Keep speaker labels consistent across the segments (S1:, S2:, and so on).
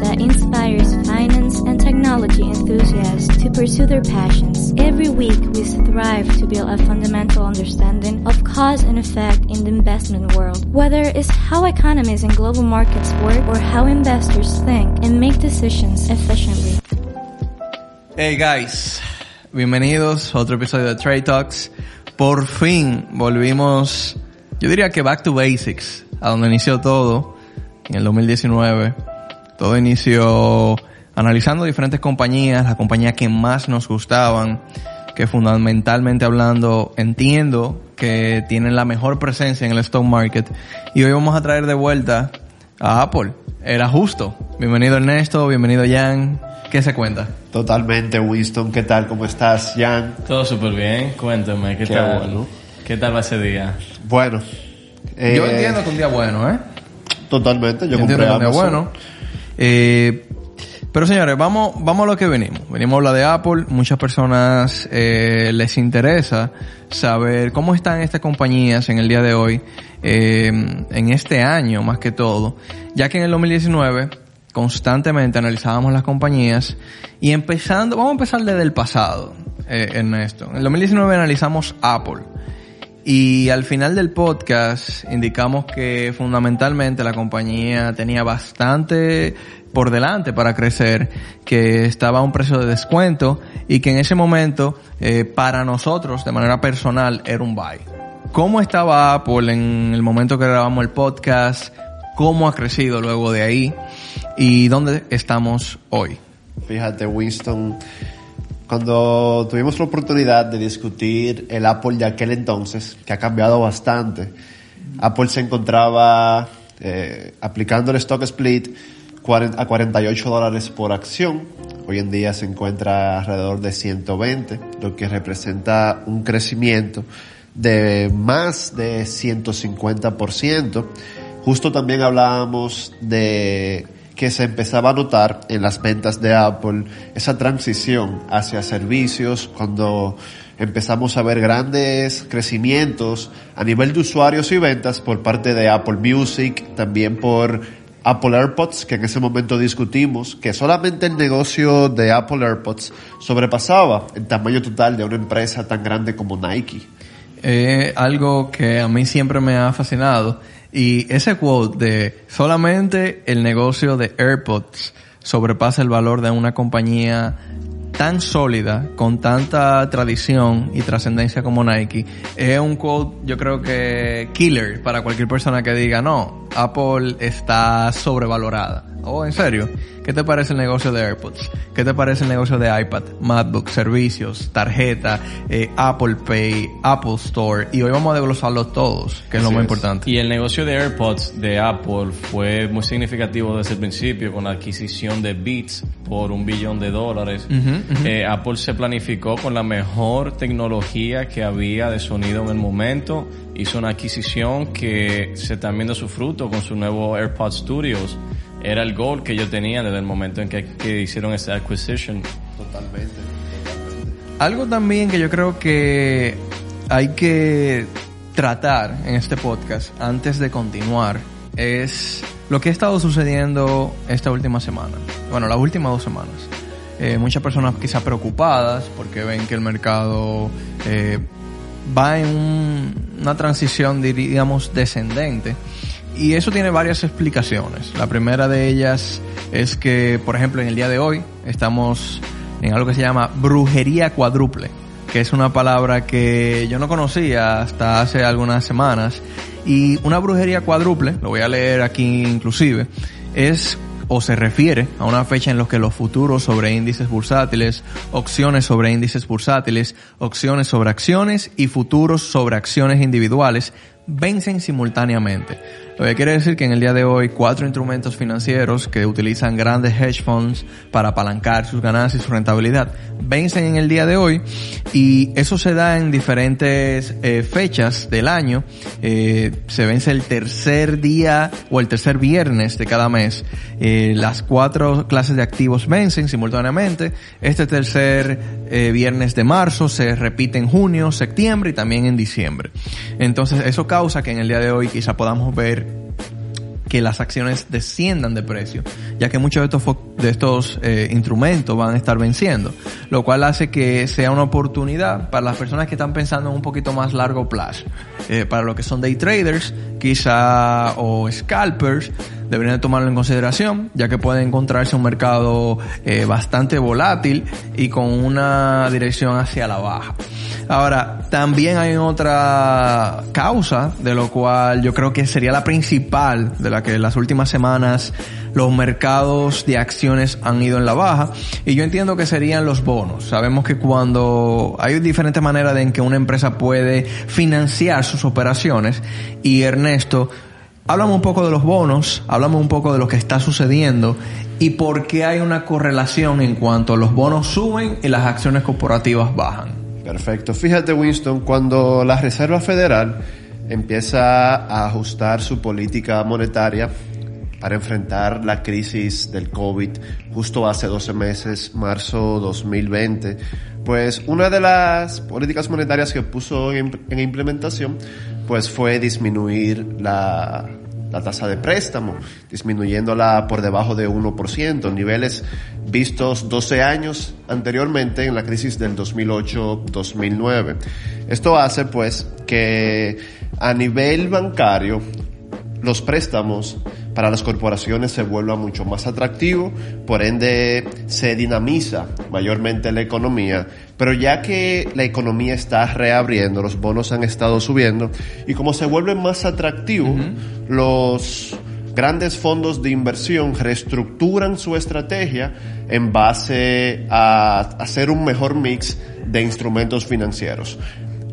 S1: that inspires finance and technology enthusiasts to pursue their passions. Every week, we strive to build a fundamental understanding of cause and effect in the investment world, whether it's how economies and global markets work or how investors think and make decisions efficiently.
S2: Hey guys, bienvenidos a otro episodio de Trade Talks. Por fin volvimos, yo diría que back to basics, a donde inició todo, en el 2019. Todo inició analizando diferentes compañías, las compañías que más nos gustaban, que fundamentalmente hablando entiendo que tienen la mejor presencia en el stock market. Y hoy vamos a traer de vuelta a Apple. Era justo. Bienvenido Ernesto, bienvenido Jan. ¿Qué se cuenta?
S3: Totalmente, Winston. ¿Qué tal? ¿Cómo estás, Jan?
S4: Todo súper bien. Cuéntame, ¿qué,
S3: Qué
S4: tal?
S3: bueno.
S4: ¿Qué tal va ese día?
S3: Bueno. eh,
S2: Yo entiendo que un día bueno, ¿eh?
S3: Totalmente, yo,
S2: Yo
S3: compré
S2: entiendo que un día
S3: Amazon.
S2: bueno. Eh, pero señores, vamos, vamos a lo que venimos. Venimos a hablar de Apple. Muchas personas eh, les interesa saber cómo están estas compañías en el día de hoy, eh, en este año más que todo, ya que en el 2019 constantemente analizábamos las compañías y empezando, vamos a empezar desde el pasado, eh, Ernesto. En el 2019 analizamos Apple. Y al final del podcast indicamos que fundamentalmente la compañía tenía bastante por delante para crecer, que estaba a un precio de descuento y que en ese momento eh, para nosotros de manera personal era un buy. ¿Cómo estaba Apple en el momento que grabamos el podcast? ¿Cómo ha crecido luego de ahí? ¿Y dónde estamos hoy?
S3: Fíjate, Winston, cuando tuvimos la oportunidad de discutir el Apple de aquel entonces, que ha cambiado bastante, Apple se encontraba eh, aplicando el stock split a 48 dólares por acción. Hoy en día se encuentra alrededor de 120, lo que representa un crecimiento de más de 150%. Justo también hablábamos de que se empezaba a notar en las ventas de Apple esa transición hacia servicios cuando empezamos a ver grandes crecimientos a nivel de usuarios y ventas por parte de Apple Music, también por Apple AirPods, que en ese momento discutimos que solamente el negocio de Apple AirPods sobrepasaba el tamaño total de una empresa tan grande como Nike.
S2: Eh, algo que a mí siempre me ha fascinado. Y ese quote de solamente el negocio de AirPods sobrepasa el valor de una compañía tan sólida, con tanta tradición y trascendencia como Nike, es un quote yo creo que killer para cualquier persona que diga, no, Apple está sobrevalorada. Oh, en serio, ¿qué te parece el negocio de AirPods? ¿Qué te parece el negocio de iPad, MacBook, servicios, tarjeta, eh, Apple Pay, Apple Store? Y hoy vamos a desglosarlos todos, que es lo
S3: Así
S2: más
S3: es.
S2: importante.
S4: Y el negocio de AirPods de Apple fue muy significativo desde el principio con la adquisición de Beats por un billón de dólares. Eh, Apple se planificó con la mejor tecnología que había de sonido en el momento. Hizo una adquisición que se está viendo su fruto con su nuevo AirPods Studios. Era el goal que yo tenía desde el momento en que, que hicieron esa acquisition.
S3: Totalmente.
S2: Algo también que yo creo que hay que tratar en este podcast antes de continuar es lo que ha estado sucediendo esta última semana. Bueno, las últimas dos semanas. Eh, muchas personas quizá preocupadas porque ven que el mercado eh, va en un- una transición, diríamos, descendente. Y eso tiene varias explicaciones. La primera de ellas es que, por ejemplo, en el día de hoy estamos en algo que se llama brujería cuádruple, que es una palabra que yo no conocía hasta hace algunas semanas. Y una brujería cuádruple, lo voy a leer aquí inclusive, es o se refiere a una fecha en la que los futuros sobre índices bursátiles, opciones sobre índices bursátiles, opciones sobre acciones y futuros sobre acciones individuales vencen simultáneamente. Lo que quiere decir que en el día de hoy cuatro instrumentos financieros que utilizan grandes hedge funds para apalancar sus ganancias y su rentabilidad vencen en el día de hoy y eso se da en diferentes eh, fechas del año. Eh, se vence el tercer día o el tercer viernes de cada mes. Eh, las cuatro clases de activos vencen simultáneamente. Este tercer viernes de marzo se repite en junio, septiembre y también en diciembre. Entonces eso causa que en el día de hoy quizá podamos ver que las acciones desciendan de precio, ya que muchos de estos, de estos eh, instrumentos van a estar venciendo, lo cual hace que sea una oportunidad para las personas que están pensando en un poquito más largo plazo. Eh, para lo que son day traders, quizá, o scalpers, deberían tomarlo en consideración, ya que puede encontrarse un mercado eh, bastante volátil y con una dirección hacia la baja. Ahora, también hay otra causa, de lo cual yo creo que sería la principal, de la que las últimas semanas los mercados de acciones han ido en la baja, y yo entiendo que serían los bonos. Sabemos que cuando hay diferentes maneras en que una empresa puede financiar sus operaciones, y Ernesto, Hablamos un poco de los bonos, hablamos un poco de lo que está sucediendo y por qué hay una correlación en cuanto los bonos suben y las acciones corporativas bajan.
S3: Perfecto. Fíjate, Winston, cuando la Reserva Federal empieza a ajustar su política monetaria para enfrentar la crisis del COVID justo hace 12 meses, marzo 2020, pues una de las políticas monetarias que puso en, implementación pues fue disminuir la, la tasa de préstamo, disminuyéndola por debajo de 1%, niveles vistos 12 años anteriormente en la crisis del 2008-2009. Esto hace pues que a nivel bancario los préstamos para las corporaciones se vuelvan mucho más atractivos, por ende se dinamiza mayormente la economía, pero ya que la economía está reabriendo, los bonos han estado subiendo y como se vuelven más atractivos, los grandes fondos de inversión reestructuran su estrategia en base a hacer un mejor mix de instrumentos financieros.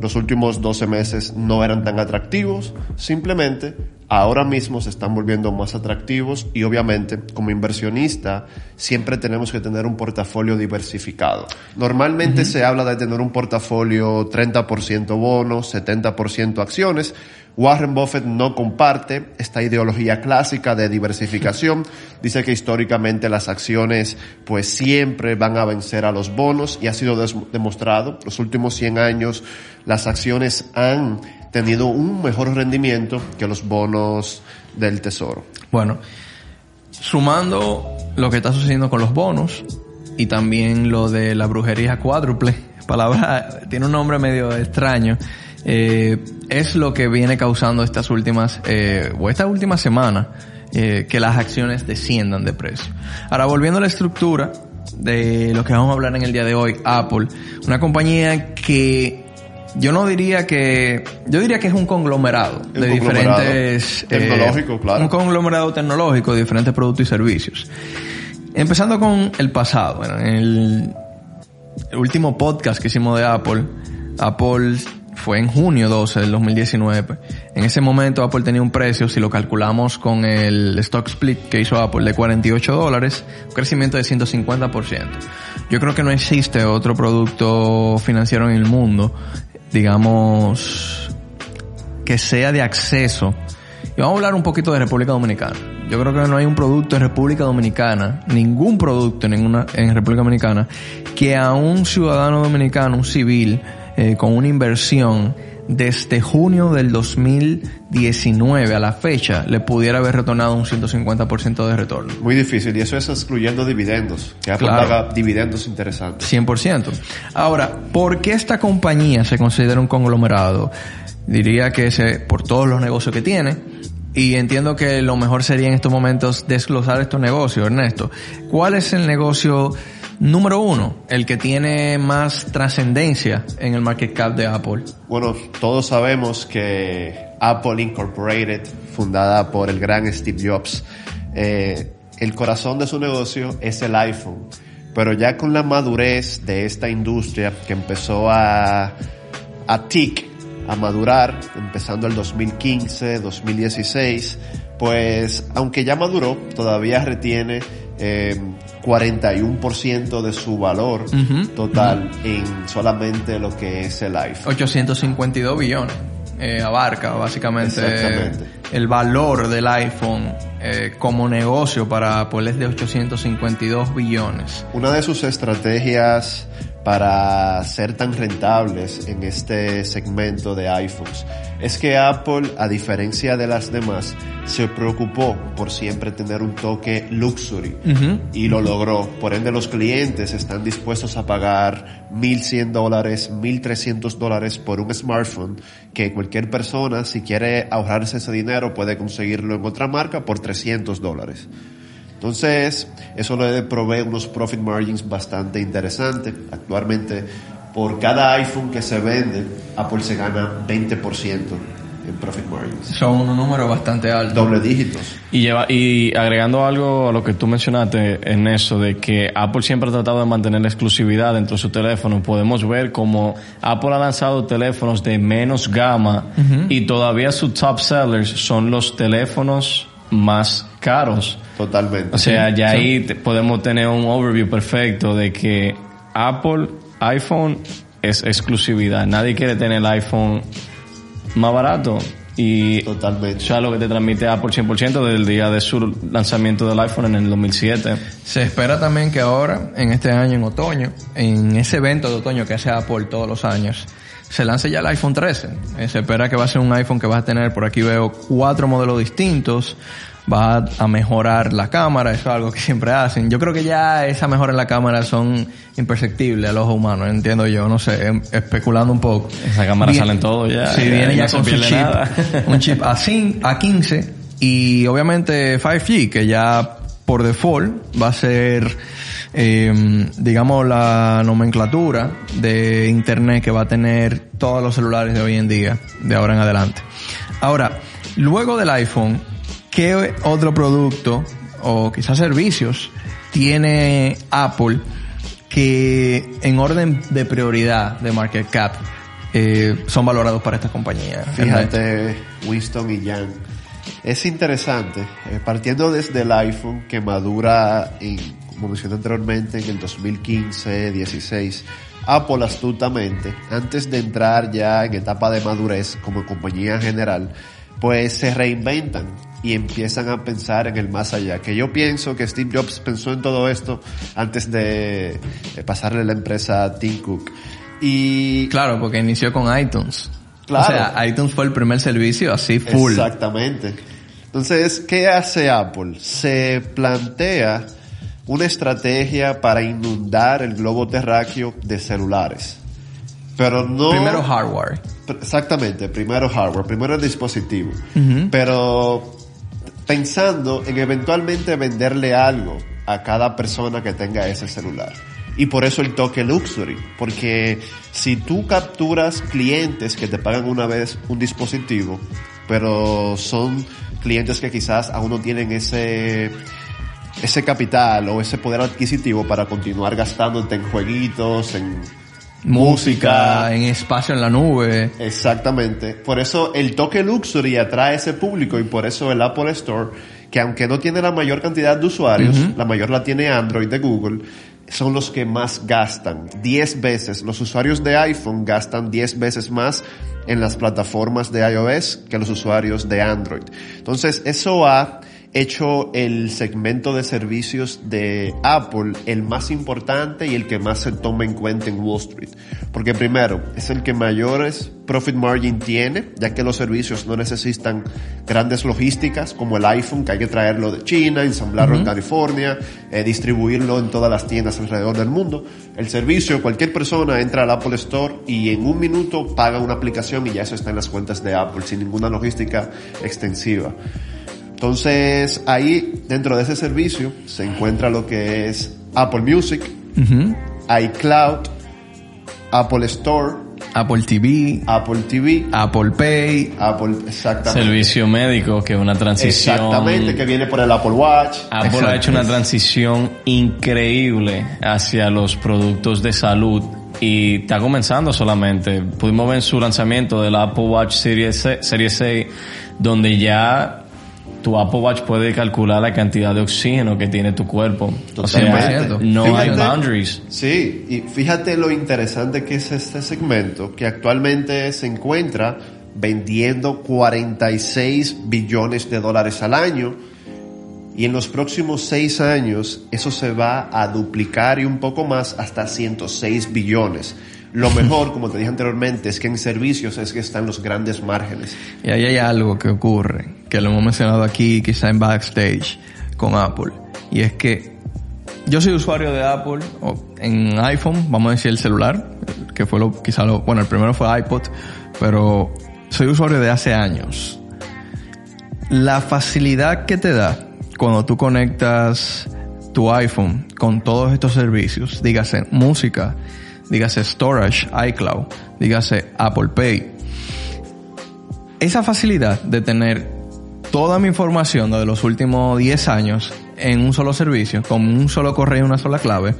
S3: Los últimos 12 meses no eran tan atractivos, simplemente ahora mismo se están volviendo más atractivos y obviamente como inversionista siempre tenemos que tener un portafolio diversificado. Normalmente se habla de tener un portafolio 30% bonos, 70% acciones. Warren Buffett no comparte esta ideología clásica de diversificación. Dice que históricamente las acciones pues siempre van a vencer a los bonos y ha sido demostrado. Los últimos 100 años las acciones han tenido un mejor rendimiento que los bonos del tesoro.
S2: Bueno, sumando lo que está sucediendo con los bonos y también lo de la brujería cuádruple, palabra tiene un nombre medio extraño, eh, es lo que viene causando estas últimas eh, o esta última semana eh, que las acciones desciendan de precio. Ahora volviendo a la estructura de lo que vamos a hablar en el día de hoy, Apple, una compañía que yo no diría que, yo diría que es un conglomerado de diferentes...
S3: Eh, tecnológico, claro.
S2: Un conglomerado tecnológico de diferentes productos y servicios. Empezando con el pasado, bueno, en el, último podcast que hicimos de Apple, Apple fue en junio 12 del 2019. En ese momento Apple tenía un precio, si lo calculamos con el stock split que hizo Apple de 48 dólares, un crecimiento de 150%. Yo creo que no existe otro producto financiero en el mundo digamos, que sea de acceso. Y vamos a hablar un poquito de República Dominicana. Yo creo que no hay un producto en República Dominicana, ningún producto en, ninguna, en República Dominicana, que a un ciudadano dominicano, un civil, eh, con una inversión desde junio del 2019 a la fecha le pudiera haber retornado un 150% de retorno.
S3: Muy difícil, y eso es excluyendo dividendos, que paga dividendos interesantes.
S2: 100%. Ahora, ¿por qué esta compañía se considera un conglomerado? Diría que es por todos los negocios que tiene, y entiendo que lo mejor sería en estos momentos desglosar estos negocios, Ernesto. ¿Cuál es el negocio Número uno, el que tiene más trascendencia en el market cap de Apple.
S3: Bueno, todos sabemos que Apple Incorporated, fundada por el gran Steve Jobs, eh, el corazón de su negocio es el iPhone. Pero ya con la madurez de esta industria que empezó a, a tic, a madurar, empezando el 2015, 2016, pues aunque ya maduró, todavía retiene eh, 41% de su valor total en solamente lo que es el iPhone.
S2: 852 billones. Eh, abarca básicamente el valor del iPhone eh, como negocio para Apple es de 852 billones.
S3: Una de sus estrategias para ser tan rentables en este segmento de iPhones es que Apple, a diferencia de las demás, se preocupó por siempre tener un toque luxury y lo logró. Por ende, los clientes están dispuestos a pagar 1.100 dólares, 1.300 dólares por un smartphone que cualquier persona, si quiere ahorrarse ese dinero, puede conseguirlo en otra marca por 300 dólares. Entonces, eso le provee unos profit margins bastante interesantes. Actualmente, por cada iPhone que se vende, Apple se gana 20% en profit margins.
S2: Son unos números bastante altos.
S3: Doble dígitos.
S4: Y, lleva, y agregando algo a lo que tú mencionaste en eso, de que Apple siempre ha tratado de mantener la exclusividad dentro de su teléfono, podemos ver como Apple ha lanzado teléfonos de menos gama y todavía sus top sellers son los teléfonos más caros.
S3: Totalmente.
S4: O sea, ya ahí podemos tener un overview perfecto de que Apple iPhone es exclusividad. Nadie quiere tener el iPhone más barato. Y
S3: Totalmente.
S4: es lo que te transmite Apple 100% desde el día de su lanzamiento del iPhone en el 2007.
S2: Se espera también que ahora, en este año, en otoño, en ese evento de otoño que hace Apple todos los años, se lance ya el iPhone 13. Eh, se espera que va a ser un iPhone que va a tener, por aquí veo, cuatro modelos distintos, va a mejorar la cámara, eso es algo que siempre hacen. Yo creo que ya esa mejora en la cámara son imperceptibles al ojo humano, entiendo yo, no sé, em- especulando un poco.
S4: Esa cámara
S2: Bien.
S4: sale en todo ya.
S2: Sí,
S4: ya
S2: viene ya
S4: no
S2: con su chip,
S4: nada.
S2: un chip a, cin- a 15 y obviamente 5G, que ya por default va a ser, eh, digamos, la nomenclatura de Internet que va a tener todos los celulares de hoy en día, de ahora en adelante. Ahora, luego del iPhone, ¿qué otro producto o quizás servicios tiene Apple que en orden de prioridad de market cap eh, son valorados para esta compañía?
S3: Fíjate, Winston y Jan. Es interesante, eh, partiendo desde el iPhone que madura, en, como mencioné anteriormente, en el 2015-16, Apple astutamente, antes de entrar ya en etapa de madurez como compañía general, pues se reinventan y empiezan a pensar en el más allá. Que yo pienso que Steve Jobs pensó en todo esto antes de pasarle la empresa a Tim Cook. Y
S2: Claro, porque inició con iTunes.
S3: Claro.
S2: O sea, iTunes fue el primer servicio así full.
S3: Exactamente. Entonces, ¿qué hace Apple? Se plantea una estrategia para inundar el globo terráqueo de celulares. Pero no...
S2: Primero hardware.
S3: Exactamente, primero hardware, primero el dispositivo. Pero pensando en eventualmente venderle algo a cada persona que tenga ese celular. Y por eso el toque luxury, porque si tú capturas clientes que te pagan una vez un dispositivo, pero son clientes que quizás aún no tienen ese ese capital o ese poder adquisitivo para continuar gastándote en jueguitos, en
S2: Música, en espacio en la nube.
S3: Exactamente. Por eso el toque luxury atrae a ese público y por eso el Apple Store, que aunque no tiene la mayor cantidad de usuarios, la mayor la tiene Android de Google, son los que más gastan. 10 veces. Los usuarios de iPhone gastan 10 veces más en las plataformas de iOS que los usuarios de Android. Entonces, eso ha hecho el segmento de servicios de Apple el más importante y el que más se toma en cuenta en Wall Street. Porque primero, es el que mayores profit margin tiene, ya que los servicios no necesitan grandes logísticas como el iPhone, que hay que traerlo de China, ensamblarlo en California, eh, distribuirlo en todas las tiendas alrededor del mundo. El servicio, cualquier persona entra al Apple Store y en un minuto paga una aplicación y ya eso está en las cuentas de Apple, sin ninguna logística extensiva. Entonces, ahí, dentro de ese servicio, se encuentra lo que es Apple Music, iCloud, Apple Store,
S2: Apple TV,
S3: Apple TV,
S2: Apple Pay.
S3: Apple, exactamente.
S4: Servicio médico, que es una transición.
S3: Exactamente, que viene por el Apple Watch.
S4: Apple
S2: Exacto.
S4: ha hecho una transición increíble hacia los productos de salud y está comenzando solamente. Pudimos ver su lanzamiento del Apple Watch Series, Series 6, donde ya tu Apple Watch puede calcular la cantidad de oxígeno que tiene tu cuerpo. O sea,
S2: Totalmente.
S4: no hay boundaries.
S3: Sí, y fíjate lo interesante que es este segmento, que actualmente se encuentra vendiendo 46 billones de dólares al año Y en los próximos seis años eso se va a duplicar y un poco más hasta 106 billones. Lo mejor, como te dije anteriormente, es que en servicios es que están los grandes márgenes.
S2: Y ahí hay algo que ocurre, que lo hemos mencionado aquí, quizá en backstage, con Apple. Y es que yo soy usuario de Apple en iPhone, vamos a decir el celular, que fue lo, quizá lo, bueno, el primero fue iPod, pero soy usuario de hace años. La facilidad que te da cuando tú conectas tu iPhone con todos estos servicios, dígase música, dígase storage, iCloud, dígase Apple Pay. Esa facilidad de tener toda mi información de los últimos 10 años en un solo servicio, con un solo correo y una sola clave,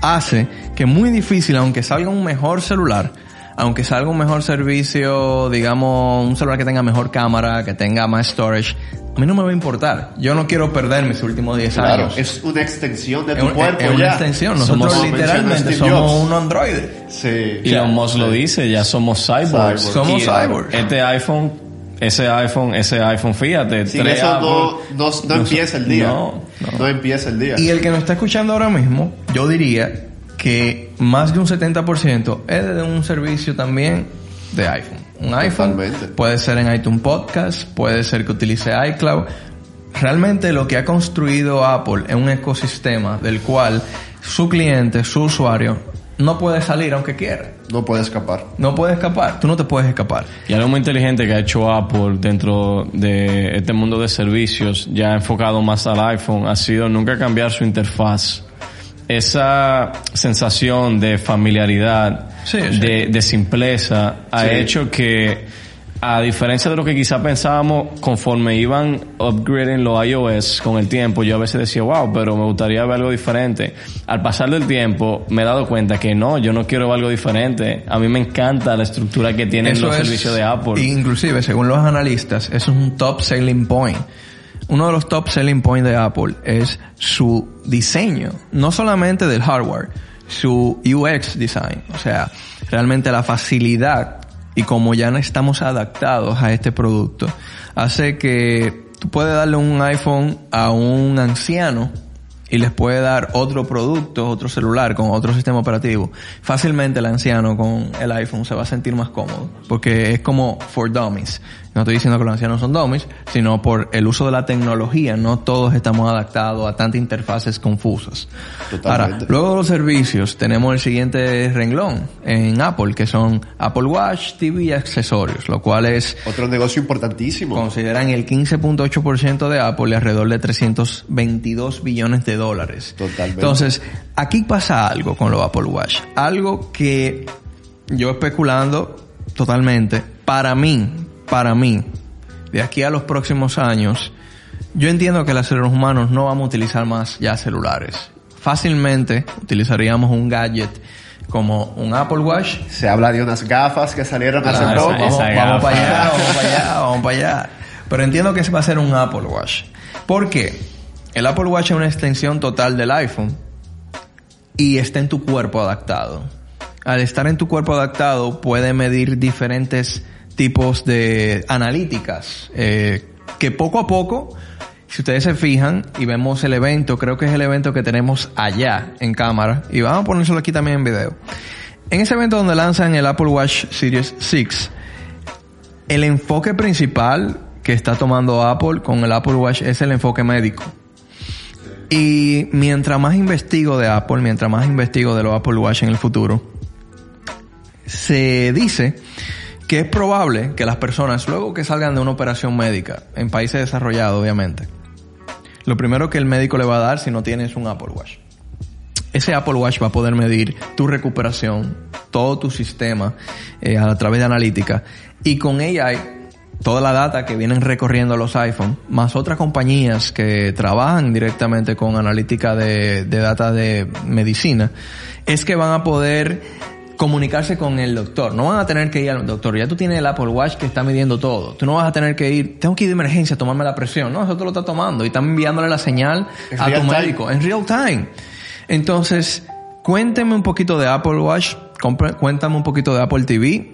S2: hace que muy difícil, aunque salga un mejor celular, aunque salga un mejor servicio, digamos, un celular que tenga mejor cámara, que tenga más storage, a mí no me va a importar. Yo no quiero perder mis últimos 10
S3: Claro,
S2: años.
S3: es una extensión de tu
S2: Es-
S3: cuerpo
S2: es una
S3: ya.
S2: extensión. Nosotros
S3: Como
S2: literalmente somos un Android.
S3: Sí.
S4: Y Elon Musk lo dice, ya somos cyborgs.
S3: Cyborgs.
S2: Somos
S4: Y,
S2: cyborgs.
S4: Este iPhone, ese iPhone, ese iPhone, fíjate,
S3: Sin
S4: tres
S3: eso
S4: Apple-
S3: no, no, no empieza el día.
S4: no,
S3: no. empieza el día.
S2: Y el que nos está escuchando ahora mismo, yo diría que más de un 70% es de un servicio también de iPhone. Un iPhone
S3: Totalmente.
S2: puede ser en iTunes Podcast, puede ser que utilice iCloud. Realmente lo que ha construido Apple es un ecosistema del cual su cliente, su usuario, no puede salir aunque quiera.
S3: No puede escapar.
S2: No puede escapar. Tú no te puedes escapar.
S4: Y algo muy inteligente que ha hecho Apple dentro de este mundo de servicios, ya enfocado más al iPhone, ha sido nunca cambiar su interfaz. Esa sensación de familiaridad,
S2: Sí, sí.
S4: De, de simpleza, ha
S3: Sí.
S4: hecho que, a diferencia de lo que quizá pensábamos, conforme iban upgrading los iOS con el tiempo, yo a veces decía, wow, pero me gustaría ver algo diferente. Al pasar del tiempo, me he dado cuenta que no, yo no quiero ver algo diferente. A mí me encanta la estructura que tienen
S2: Eso
S4: los
S2: es-
S4: servicios de Apple.
S2: Inclusive, según los analistas, eso es un top selling point. Uno de los top selling points de Apple es su diseño, no solamente del hardware, su UX design, o sea, realmente la facilidad y como ya no estamos adaptados a este producto, hace que tú puedes darle un iPhone a un anciano y les puede dar otro producto, otro celular con otro sistema operativo. Fácilmente el anciano con el iPhone se va a sentir más cómodo, porque es como for dummies. No estoy diciendo que los ancianos son dummies, sino por el uso de la tecnología. No todos estamos adaptados a tantas interfaces confusas.
S3: Totalmente.
S2: Ahora, luego de los servicios, tenemos el siguiente renglón en Apple, que son Apple Watch, TV y accesorios, lo cual es
S3: Otro negocio importantísimo.
S2: consideran el 15.8% de Apple y alrededor de 322 billones de dólares.
S3: Totalmente.
S2: Entonces, aquí pasa algo con los Apple Watch. Algo que yo especulando totalmente, para mí, para mí, de aquí a los próximos años, yo entiendo que los seres humanos no vamos a utilizar más ya celulares. Fácilmente utilizaríamos un gadget como un Apple Watch
S3: Se habla de unas gafas que salieron hace
S2: Ah,
S3: poco.
S2: vamos, vamos para allá, vamos para allá, vamos para allá. Pero entiendo que va a ser un Apple Watch. ¿Por qué? El Apple Watch es una extensión total del iPhone y está en tu cuerpo adaptado. Al estar en tu cuerpo adaptado puede medir diferentes tipos de analíticas eh, que poco a poco, si ustedes se fijan y vemos el evento, creo que es el evento que tenemos allá en cámara y vamos a ponérselo aquí también en video. En ese evento donde lanzan el Apple Watch Series 6, el enfoque principal que está tomando Apple con el Apple Watch es el enfoque médico. Y mientras más investigo de Apple, mientras más investigo de los Apple Watch en el futuro, se dice que es probable que las personas, luego que salgan de una operación médica, en países desarrollados obviamente, lo primero que el médico le va a dar si no tienes un Apple Watch. Ese Apple Watch va a poder medir tu recuperación, todo tu sistema eh, a través de analítica y con AI toda la data que vienen recorriendo los iPhone, más otras compañías que trabajan directamente con analítica de, de data de medicina, es que van a poder comunicarse con el doctor. No van a tener que ir al doctor. Ya tú tienes el Apple Watch que está midiendo todo. Tú no vas a tener que ir, tengo que ir de emergencia a tomarme la presión. No, eso tú lo estás tomando y están enviándole la señal
S3: En
S2: a tu
S3: time.
S2: médico en real time. Entonces, cuénteme un poquito de Apple Watch, cuéntame un poquito de Apple TV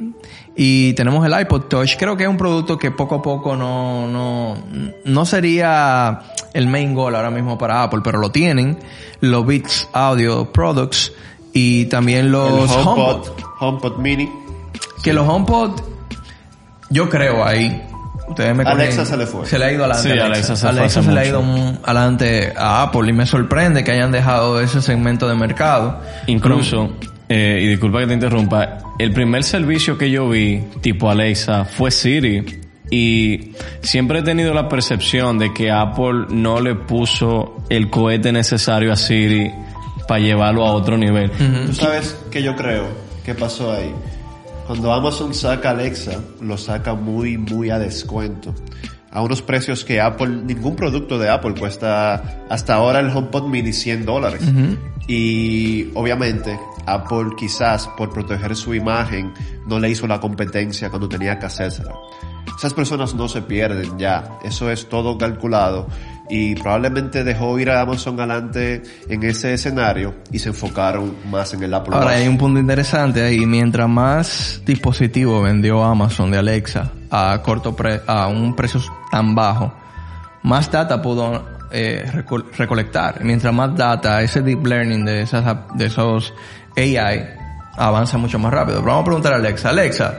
S2: y tenemos el iPod Touch. Creo que es un producto que poco a poco no, no, no sería el main goal ahora mismo para Apple, pero lo tienen, los Beats Audio Products y también los
S3: el HomePod,
S2: HomePod.
S3: HomePod Mini.
S2: Que los HomePod, yo creo ahí, ustedes me
S3: Alexa se le fue.
S2: Se le ha ido adelante.
S4: Sí, Alexa se fue
S2: Alexa
S4: hace
S2: se le ha ido un- adelante a Apple y me sorprende que hayan dejado ese segmento de mercado.
S4: Incluso, eh, y disculpa que te interrumpa, el primer servicio que yo vi, tipo Alexa, fue Siri. Y siempre he tenido la percepción de que Apple no le puso el cohete necesario a Siri para llevarlo a otro nivel.
S3: Tú sabes que yo creo que pasó ahí. Cuando Amazon saca Alexa, lo saca muy, muy a descuento. A unos precios que Apple, ningún producto de Apple cuesta hasta ahora el HomePod Mini 100 dólares. Y obviamente Apple quizás por proteger su imagen no le hizo la competencia cuando tenía que hacérsela. Esas personas no se pierden ya, eso es todo calculado. Y probablemente dejó ir a Amazon adelante en ese escenario y se enfocaron más en el Apple
S2: Ahora hay un punto interesante ahí, mientras más dispositivos vendió Amazon de Alexa a corto pre- a un precio tan bajo, más data pudo eh, reco- recolectar. Mientras más data, ese deep learning de esas de esos AI avanza mucho más rápido. Pero vamos a preguntar a Alexa, Alexa,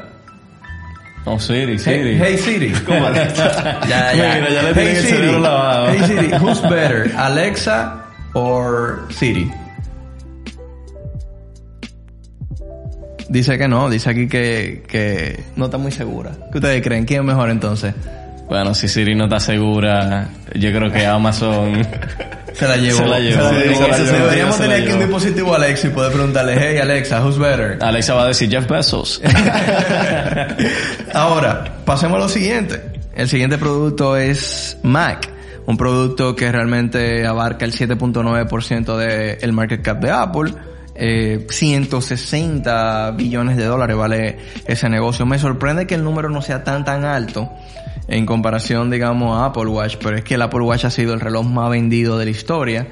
S4: No, Siri,
S2: Hey,
S4: Siri.
S2: hey Siri.
S3: ¿Cómo Alexa?
S2: ya,
S4: Mira, ya le el cerebro lavado.
S2: Hey Siri, who's better, Alexa or Siri? Dice que no, dice aquí que, que no está muy segura. ¿Qué ustedes creen? ¿Quién es mejor entonces?
S4: Bueno, si Siri no está segura, yo creo que Amazon...
S2: Se la llevó.
S4: Se la llevó.
S2: Se la
S3: Sí,
S2: llevó.
S3: se la llevó,
S2: Deberíamos
S4: se la
S2: tener aquí un dispositivo Alexa y poder preguntarle, hey Alexa, who's better?
S4: Alexa va a decir Jeff Bezos.
S2: Ahora, pasemos a lo siguiente. El siguiente producto es Mac. Un producto que realmente abarca el 7.9% del market cap de Apple. Eh, 160 billones de dólares vale ese negocio. Me sorprende que el número no sea tan tan alto en comparación, digamos, a Apple Watch, pero es que el Apple Watch ha sido el reloj más vendido de la historia.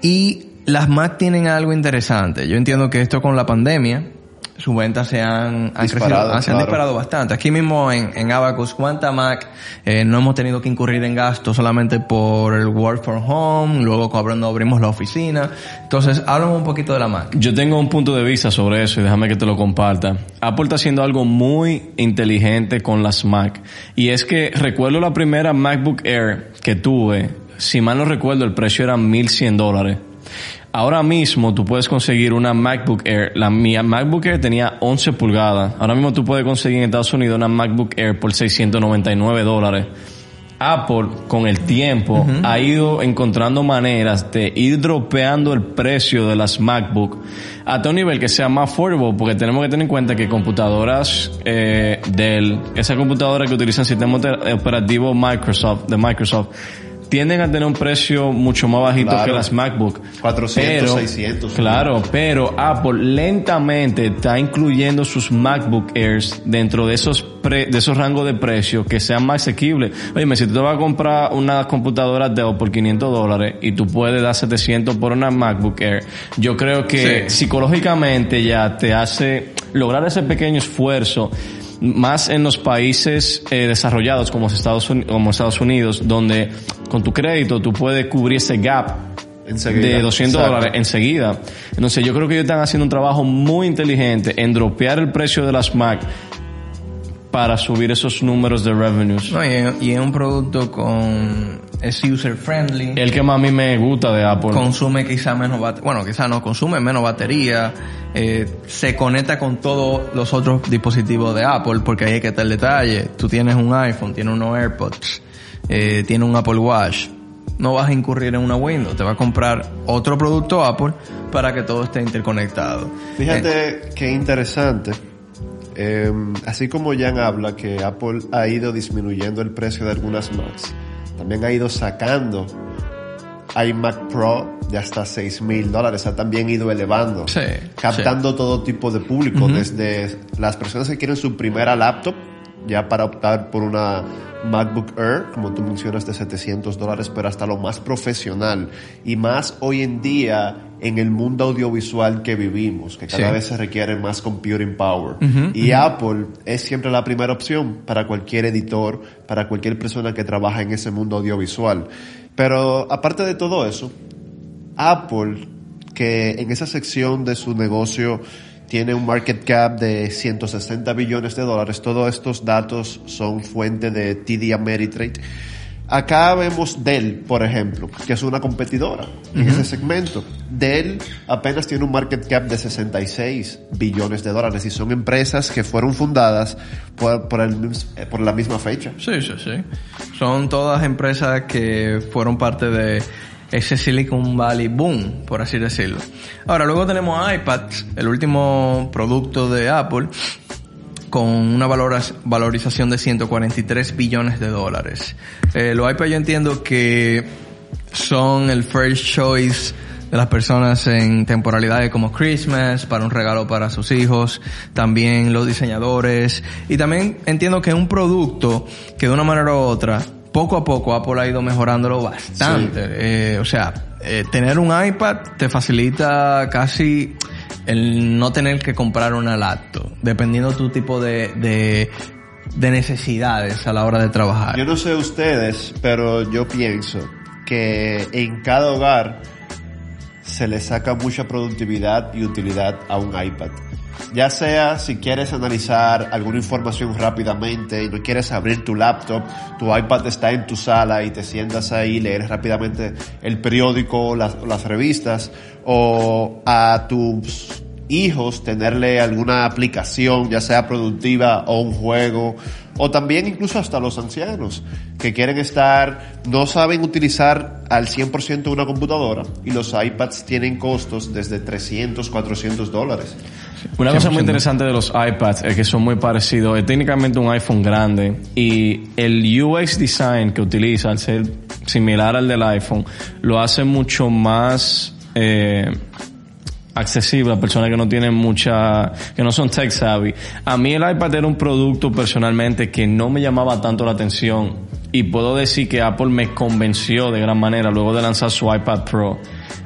S2: Y las Mac tienen algo interesante. Yo entiendo que esto con la pandemia, sus ventas se han, han
S3: Disparado,
S2: crecido, se han
S3: claro.
S2: disparado bastante. Aquí mismo en, en Abacus, ¿cuánta Mac? Eh, no hemos tenido que incurrir en gastos solamente por el work from home, luego cuando abrimos la oficina. Entonces, háblame un poquito de la Mac.
S4: Yo tengo un punto de vista sobre eso y déjame que te lo comparta. Apple está haciendo algo muy inteligente con las Mac. Y es que recuerdo la primera MacBook Air que tuve. Si mal no recuerdo, el precio era 1100 dólares. Ahora mismo tú puedes conseguir una MacBook Air. La mía MacBook Air tenía 11 pulgadas. Ahora mismo tú puedes conseguir en Estados Unidos una MacBook Air por 699 dólares. Apple con el tiempo ha ido encontrando maneras de ir dropeando el precio de las MacBook hasta un nivel que sea más affordable porque tenemos que tener en cuenta que computadoras eh, del esa computadora que utilizan sistema oper- operativo Microsoft de Microsoft tienden a tener un precio mucho más bajito
S3: Claro.
S4: que las MacBook
S3: 400,
S4: Pero-
S3: 600.
S4: claro pero Apple lentamente está incluyendo sus MacBook Airs dentro de esos pre- de esos rangos de precio que sean más asequibles. Oye, si tú te vas a comprar una computadora Dell por 500 dólares y tú puedes dar 700 por una MacBook Air, yo creo que
S2: Sí.
S4: psicológicamente ya te hace lograr ese pequeño esfuerzo más en los países eh, desarrollados como Estados, Uni- como Estados Unidos, donde con tu crédito tú puedes cubrir ese gap
S3: Enseguida.
S4: de 200
S3: Exacto.
S4: dólares enseguida. Entonces yo creo que ellos están haciendo un trabajo muy inteligente en dropear el precio de las Mac para subir esos números de revenues.
S2: No, y, es- es un producto con, es user friendly.
S4: El que más a mí me gusta de Apple.
S2: consume quizá menos batería, bueno, quizá no, consume menos batería, eh, se conecta con todos los otros dispositivos de Apple, porque ahí hay que estar el detalle. Tú tienes un iPhone, tienes unos AirPods, eh, tienes un Apple Watch. No vas a incurrir en una Windows, te vas a comprar otro producto Apple para que todo esté interconectado. Eh,
S3: Fíjate qué interesante. Eh, así como Jan habla que Apple ha ido disminuyendo el precio de algunas Macs, también ha ido sacando iMac Pro de hasta 6 mil dólares, ha también ido elevando,
S2: Sí,
S3: captando todo tipo de público, desde las personas que quieren su primera laptop, ya para optar por una MacBook Air, como tú mencionas, de 700 dólares, pero hasta lo más profesional y más hoy en día en el mundo audiovisual que vivimos, que cada
S2: Sí.
S3: vez se requiere más computing power. y Apple es siempre la primera opción para cualquier editor, para cualquier persona que trabaja en ese mundo audiovisual. Pero aparte de todo eso, Apple, que en esa sección de su negocio tiene un market cap de 160 billones de dólares, todos estos datos son fuente de TD Ameritrade. Acá vemos Dell, por ejemplo, que es una competidora en ese segmento. Dell apenas tiene un market cap de 66 billones de dólares y son empresas que fueron fundadas por, por, el, por la misma fecha.
S2: Sí, sí, sí. Son todas empresas que fueron parte de ese Silicon Valley boom, por así decirlo. Ahora, luego tenemos iPad, el último producto de Apple, con una valorización de 143 billones de dólares. Eh, los iPad yo entiendo que son el first choice de las personas en temporalidades como Christmas, para un regalo para sus hijos, también los diseñadores, y también entiendo que es un producto que de una manera u otra, poco a poco Apple ha ido mejorándolo bastante. Eh, o sea, eh, tener un iPad te facilita casi el no tener que comprar una laptop, dependiendo tu tipo de, de, de necesidades a la hora de trabajar.
S3: Yo no sé ustedes, pero yo pienso que en cada hogar se le saca mucha productividad y utilidad a un iPad. Ya sea si quieres analizar alguna información rápidamente y no quieres abrir tu laptop, tu iPad está en tu sala y te sientas ahí, leer rápidamente el periódico, las, las revistas, o a tus hijos tenerle alguna aplicación, ya sea productiva o un juego, o también incluso hasta los ancianos que quieren estar, no saben utilizar al 100% una computadora y los iPads tienen costos desde 300, 400 dólares.
S4: Una cosa muy interesante de los iPads es que son muy parecidos, es técnicamente un iPhone grande y el UX design que utiliza al ser similar al del iPhone lo hace mucho más eh, accesible a personas que no tienen mucha, que no son tech savvy. A mí el iPad era un producto personalmente que no me llamaba tanto la atención y puedo decir que Apple me convenció de gran manera luego de lanzar su iPad Pro.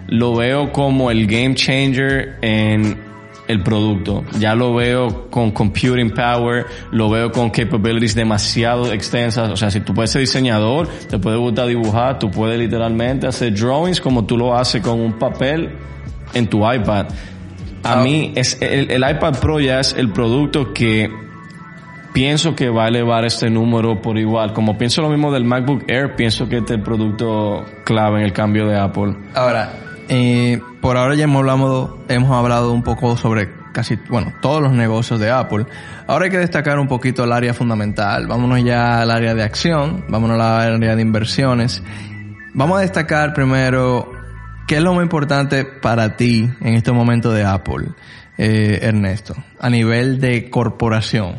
S4: Lo veo como el game changer en el producto. Ya lo veo con computing power, lo veo con capabilities demasiado extensas. O sea, si tú puedes ser diseñador, te puede gustar dibujar, tú puedes literalmente hacer drawings como tú lo haces con un papel en tu iPad. A ah. mí, es el, iPad Pro ya es el producto que pienso que va a elevar este número por igual. Como pienso lo mismo del MacBook Air, pienso que este es el producto clave en el cambio de Apple.
S2: Ahora, eh, por ahora ya hemos hablado, hemos hablado un poco sobre casi, bueno, todos los negocios de Apple. Ahora hay que destacar un poquito el área fundamental. Vámonos ya al área de acción, vámonos al área de inversiones. Vamos a destacar primero ¿Qué es lo más importante para ti en este momento de Apple, eh, Ernesto, a nivel de corporación?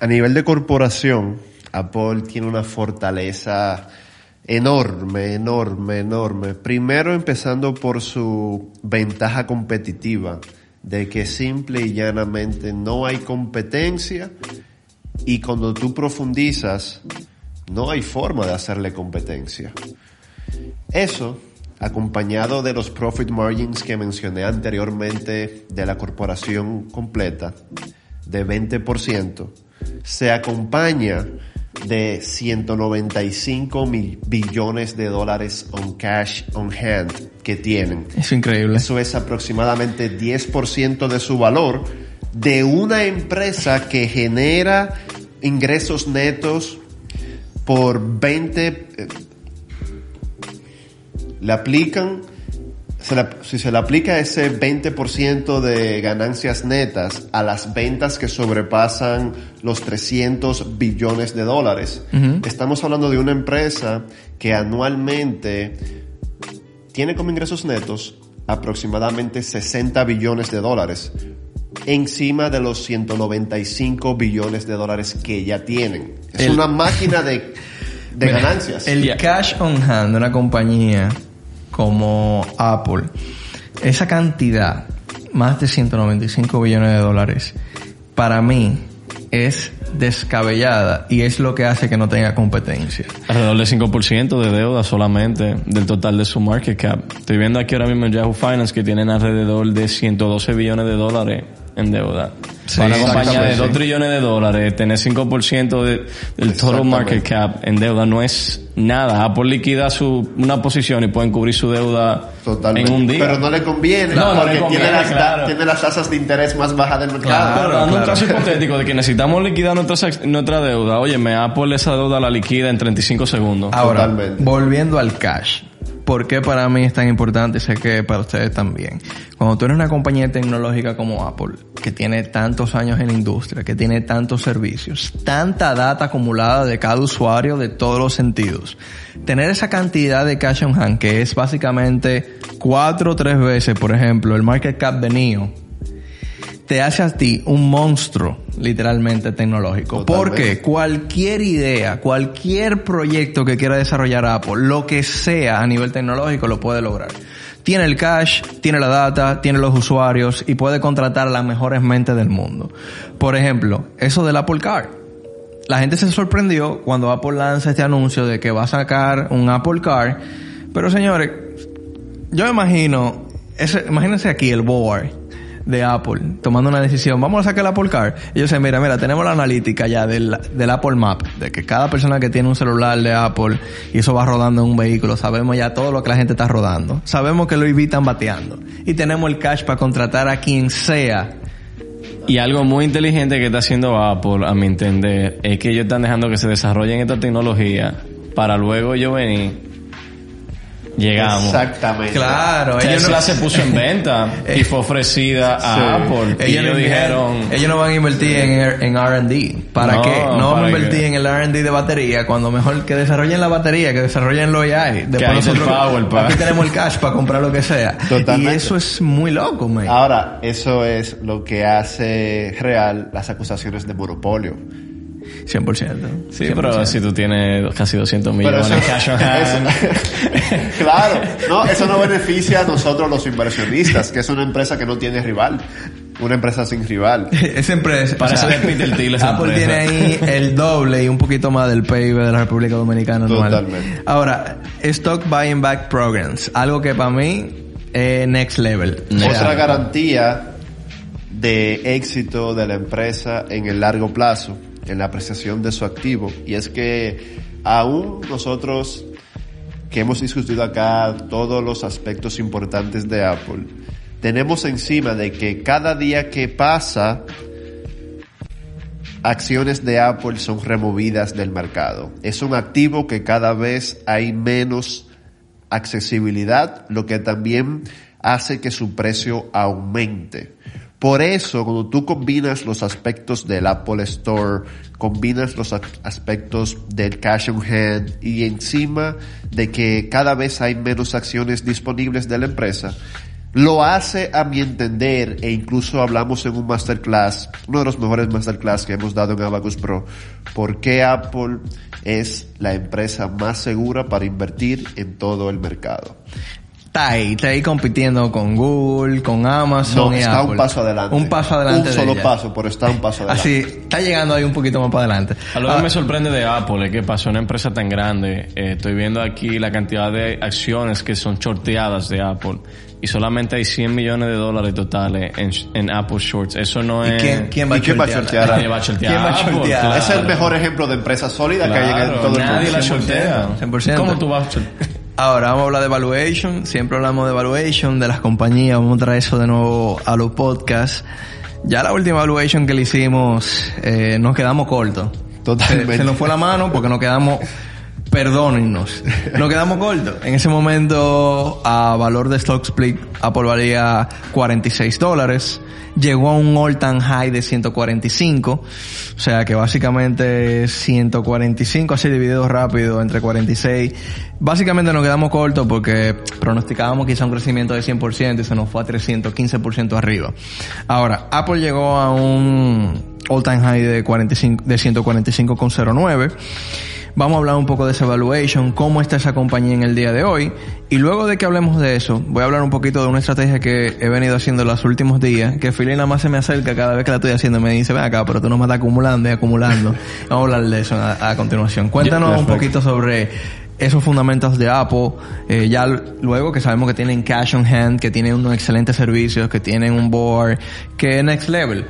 S3: A nivel de corporación, Apple tiene una fortaleza enorme, enorme, enorme. Primero empezando por su ventaja competitiva, de que simple y llanamente no hay competencia y cuando tú profundizas, no hay forma de hacerle competencia. Eso acompañado de los profit margins que mencioné anteriormente de la corporación completa, de 20%, se acompaña de 195 mil billones de dólares on cash on hand que tienen.
S2: Es increíble.
S3: Eso es aproximadamente 10% de su valor de una empresa que genera ingresos netos por 20 le aplican, si se le aplica ese 20% de ganancias netas a las ventas que sobrepasan los 300 billones de dólares, estamos hablando de una empresa que anualmente tiene como ingresos netos aproximadamente 60 billones de dólares, encima de los 195 billones de dólares que ya tienen. Es una máquina de, de ganancias.
S2: El cash on hand de una compañía como Apple, esa cantidad, más de 195 billones de dólares, para mí es descabellada y es lo que hace que no tenga competencia.
S4: Alrededor del 5% de deuda solamente del total de su market cap. Estoy viendo aquí ahora mismo en Yahoo Finance que tienen alrededor de 112 billones de dólares en deuda. Para una compañía de 2 trillones de dólares, tener 5% del total market cap en deuda no es nada. Apple liquida su, una posición y pueden cubrir su deuda
S3: Totalmente.
S4: en un día.
S3: Pero no le conviene,
S4: No, no
S3: porque
S4: le conviene,
S3: tiene, las,
S4: claro.
S3: tiene las tasas de interés más bajas del mercado.
S2: Claro.
S4: Dando
S2: claro.
S4: un caso hipotético de que necesitamos liquidar nuestra, nuestra deuda, oye, me Apple esa deuda la liquida en 35 segundos.
S2: Ahora,
S3: Totalmente.
S2: volviendo al cash. ¿Por qué para mí es tan importante? Y sé que para ustedes también. Cuando tú eres una compañía tecnológica como Apple, que tiene tantos años en la industria, que tiene tantos servicios, tanta data acumulada de cada usuario de todos los sentidos, tener esa cantidad de cash on hand, que es básicamente cuatro o tres veces, por ejemplo, el market cap de NIO, te hace a ti un monstruo, literalmente tecnológico.
S3: Totalmente.
S2: Porque cualquier idea, cualquier proyecto que quiera desarrollar Apple, lo que sea a nivel tecnológico, lo puede lograr. Tiene el cash, tiene la data, tiene los usuarios y puede contratar a las mejores mentes del mundo. Por ejemplo, eso del Apple Car. La gente se sorprendió cuando Apple lanza este anuncio de que va a sacar un Apple Car. Pero señores, yo me imagino, ese, imagínense aquí el board de Apple tomando una decisión, vamos a sacar el Apple Car. Ellos dicen, mira, mira, tenemos la analítica ya del, del Apple Map, de que cada persona que tiene un celular de Apple y eso va rodando en un vehículo, sabemos ya todo lo que la gente está rodando. Sabemos que lo evitan bateando. Y tenemos el cash para contratar a quien sea.
S4: Y algo muy inteligente que está haciendo Apple, a mi entender, es que ellos están dejando que se desarrollen esta tecnología para luego yo venir. Llegamos.
S3: Exactamente.
S2: Claro, ellos
S4: Tesla
S2: no,
S4: se puso en venta y fue ofrecida a
S3: Sí.
S4: Apple.
S2: ellos
S4: dijeron,
S2: ellos no van a invertir en, en R&D. ¿Para
S4: No,
S2: qué? No vamos a
S4: ¿para
S2: invertir
S4: qué?
S2: en el R&D de batería cuando mejor que desarrollen la batería, que desarrollen lo AI. Después nosotros
S4: power, pa.
S2: aquí tenemos el cash para comprar lo que sea.
S3: Totalmente.
S2: Y eso es muy loco, man.
S3: Ahora, eso es lo que hace real las acusaciones de monopolio.
S2: 100%.
S4: sí, pero si tú tienes casi 200
S3: Pero
S4: millones
S3: eso,
S4: de cash on hand,
S3: eso- claro, no, eso no beneficia a nosotros los inversionistas, que es una empresa que no tiene rival, una empresa sin rival.
S2: Esa empresa.
S4: Parece de Peter Thiel esa
S2: Apple
S4: empresa.
S2: tiene ahí el doble y un poquito más del PIB de la República Dominicana anual.
S3: Totalmente.
S2: Ahora, Stock Buying Back Programs. Algo que para mí es next level. O sea,
S3: Otra garantía de éxito de la empresa en el largo plazo, en la apreciación de su activo, y es que aún nosotros que hemos discutido acá todos los aspectos importantes de Apple, tenemos encima de que cada día que pasa, acciones de Apple son removidas del mercado. Es un activo que cada vez hay menos accesibilidad, lo que también hace que su precio aumente. Por eso, cuando tú combinas los aspectos del Apple Store, combinas los aspectos del cash on hand y encima de que cada vez hay menos acciones disponibles de la empresa, lo hace a mi entender, e incluso hablamos en un masterclass, uno de los mejores masterclass que hemos dado en Abacus Pro, por qué Apple es la empresa más segura para invertir en todo el mercado.
S2: Está ahí, está ahí compitiendo con Google, con Amazon
S3: No,
S2: y
S3: está
S2: Apple.
S3: un paso adelante.
S2: Un paso adelante.
S3: Un
S2: de
S3: solo
S2: ella.
S3: paso, pero está un paso adelante.
S2: Así, está llegando ahí un poquito más para adelante.
S4: Algo
S2: Ah,
S4: que me sorprende de Apple es que pasó una empresa tan grande. eh, estoy viendo aquí la cantidad de acciones que son shorteadas de Apple. Y solamente hay 100 millones de dólares totales en, en Apple Shorts. Eso no
S2: ¿Y
S4: es...
S2: quién, quién va
S3: ¿Y
S2: a
S3: quién va a
S2: shortear?
S3: shortear?
S4: Nadie va a shortear
S2: ¿Quién va a
S4: Apple,
S2: shortear?
S4: claro.
S3: Es el mejor ejemplo de empresa sólida que hay en
S4: Claro,
S3: todo el
S4: nadie
S3: mundo.
S4: la shortea.
S2: 100%.
S4: ¿Cómo tú vas a shortear?
S2: Ahora vamos a hablar de valuation. Siempre hablamos de valuation, de las compañías. Vamos a traer eso de nuevo a los podcasts. Ya la última valuation que le hicimos, eh, nos quedamos cortos.
S3: Totalmente.
S2: Se, se nos fue la mano porque nos quedamos, perdónennos, nos quedamos cortos. En ese momento, a valor de stock split, Apple valía 46 dólares. Llegó a un all time high de 145. O sea que básicamente 145 así dividido rápido entre 46. Básicamente nos quedamos cortos porque pronosticábamos quizá un crecimiento de 100% y se nos fue a 315% arriba. Ahora, Apple llegó a un all time high de 45, de 145,09. Vamos a hablar un poco de esa evaluation, cómo está esa compañía en el día de hoy. Y luego de que hablemos de eso, voy a hablar un poquito de una estrategia que he venido haciendo los últimos días, que Philly nada más se me acerca cada vez que la estoy haciendo y me dice, ven acá, pero tú no me estás acumulando y acumulando. Vamos a hablar de eso a, a continuación. Cuéntanos un poquito sobre esos fundamentos de Apple, eh, ya luego que sabemos que tienen cash on hand, que tienen unos excelentes servicios, que tienen un board, que es next level.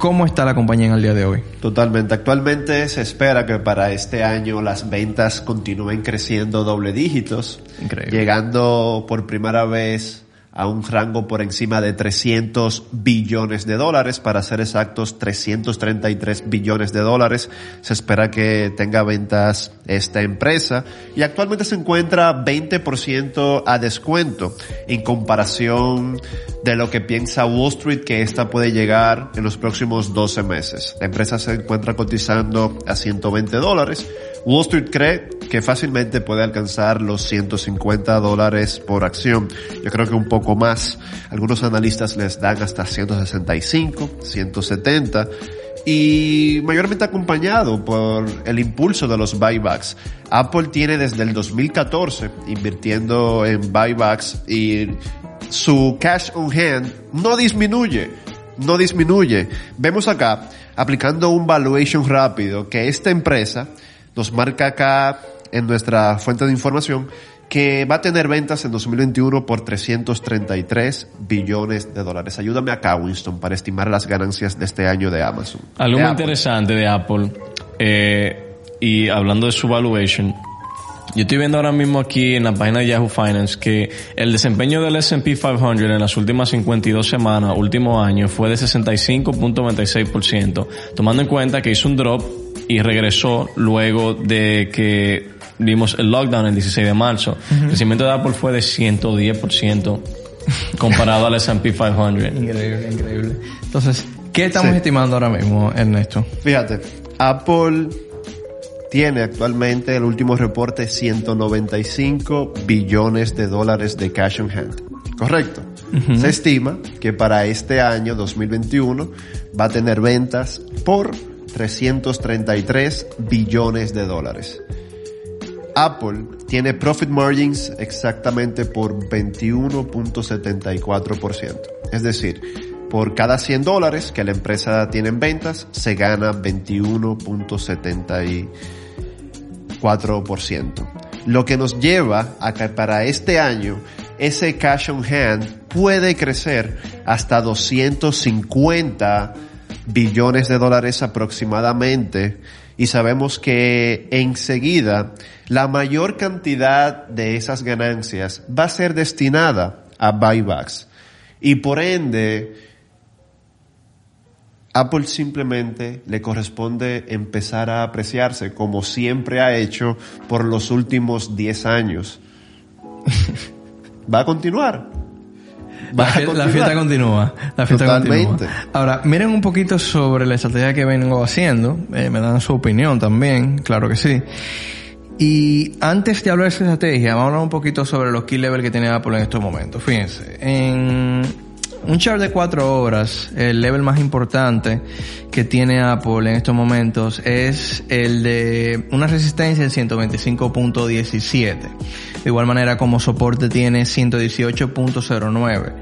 S2: Cómo está la compañía en el día de hoy.
S3: Totalmente. Actualmente se espera que para este año las ventas continúen creciendo doble dígitos,
S2: Increíble.
S3: llegando por primera vez a un rango por encima de 300 billones de dólares, para ser exactos 333 billones de dólares. Se espera que tenga ventas esta empresa y actualmente se encuentra 20% a descuento en comparación de lo que piensa Wall Street que esta puede llegar en los próximos 12 meses. La empresa se encuentra cotizando a 120 dólares. Wall Street cree que fácilmente puede alcanzar los 150 dólares por acción. Yo creo que un poco más. Algunos analistas les dan hasta 165, 170 y mayormente acompañado por el impulso de los buybacks. Apple tiene desde el 2014 invirtiendo en buybacks y su cash on hand no disminuye, no disminuye. Vemos acá, aplicando un valuation rápido, que esta empresa nos marca acá en nuestra fuente de información que va a tener ventas en 2021 por 333 billones de dólares. Ayúdame acá, Winston, para estimar las ganancias de este año de Amazon.
S4: Algo
S3: De
S4: muy
S3: Apple.
S4: interesante de Apple, eh, y hablando de su valuation, yo estoy viendo ahora mismo aquí en la página de Yahoo Finance que el desempeño del S&P 500 en las últimas 52 semanas, último año, fue de 65.96%, tomando en cuenta que hizo un drop y regresó luego de que vimos el lockdown el 16 de marzo. El crecimiento de Apple fue de 110% comparado al S&P 500.
S2: Increíble, increíble. Entonces, ¿qué estamos
S3: Sí.
S2: estimando ahora mismo, Ernesto?
S3: Fíjate, Apple tiene actualmente el último reporte 195 billones de dólares de cash on hand. Correcto. Se estima que para este año 2021 va a tener ventas por 333 billones de dólares. Apple tiene profit margins exactamente por 21.74%. Es decir, por cada 100 dólares que la empresa tiene en ventas, se gana 21.74%. Lo que nos lleva a que para este año ese cash on hand puede crecer hasta 250 billones de dólares aproximadamente y sabemos que enseguida la mayor cantidad de esas ganancias va a ser destinada a buybacks y por ende Apple simplemente le corresponde empezar a apreciarse como siempre ha hecho por los últimos 10 años. Va a continuar.
S2: La, fiesta continúa. La fiesta
S3: Totalmente.
S2: continúa. Ahora, miren un poquito sobre la estrategia que vengo haciendo. Eh, me dan su opinión también, claro que sí. Y antes de hablar de esa estrategia, vamos a hablar un poquito sobre los key level que tiene Apple en estos momentos. Fíjense, en un chart de cuatro horas, el level más importante que tiene Apple en estos momentos es el de una resistencia en 125.17. De igual manera como soporte tiene 118.09.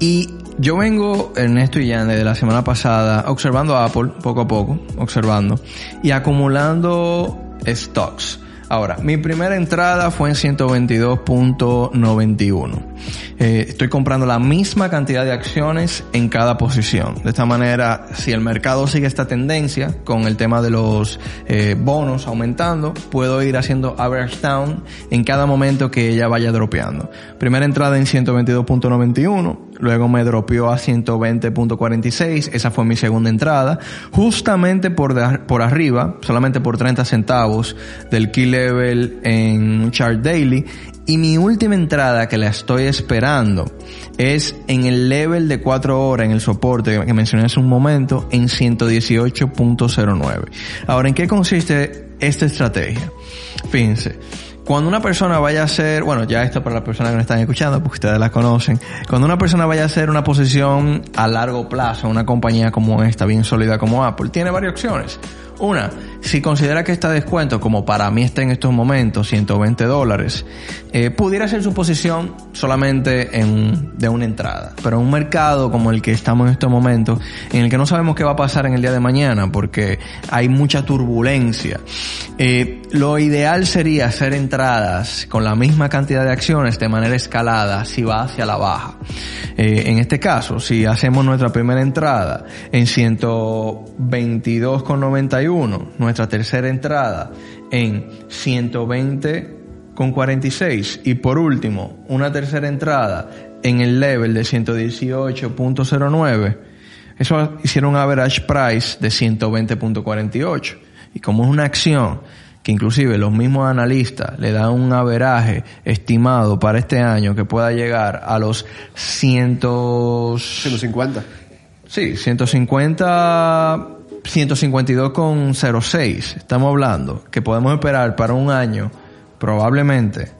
S2: Y yo vengo, Ernesto y Jan, desde la semana pasada, observando Apple, poco a poco, observando, y acumulando stocks. Ahora, mi primera entrada fue en 122.91. Eh, estoy comprando la misma cantidad de acciones en cada posición. De esta manera, si el mercado sigue esta tendencia con el tema de los eh, bonos aumentando, puedo ir haciendo average down en cada momento que ella vaya dropeando. Primera entrada en 122.91, luego me dropeó a 120.46, esa fue mi segunda entrada, justamente por, de- por arriba, solamente por 30 centavos del key level en chart daily, y mi última entrada que la estoy esperando es en el level de 4 horas, en el soporte que mencioné hace un momento, en 118.09. Ahora, ¿en qué consiste esta estrategia? Fíjense. Cuando una persona vaya a hacer, bueno, ya esto para las personas que me están escuchando, porque ustedes la conocen, cuando una persona vaya a hacer una posición a largo plazo, una compañía como esta, bien sólida como Apple, tiene varias opciones. Una, si considera que está descuento, como para mí está en estos momentos, 120 dólares, eh, pudiera ser su posición solamente en, de una entrada. Pero en un mercado como el que estamos en estos momentos, en el que no sabemos qué va a pasar en el día de mañana, porque hay mucha turbulencia, eh, lo ideal sería hacer entradas con la misma cantidad de acciones de manera escalada si va hacia la baja. Eh, en este caso, si hacemos nuestra primera entrada en 122,91, nuestra tercera entrada en 120,46 y por último, una tercera entrada en el level de 118.09, eso hicieron un average price de 120.48. Y como es una acción que inclusive los mismos analistas le dan un averaje estimado para este año que pueda llegar a los 100...
S3: 150.
S2: Sí, 150, 152,06. Estamos hablando que podemos esperar para un año probablemente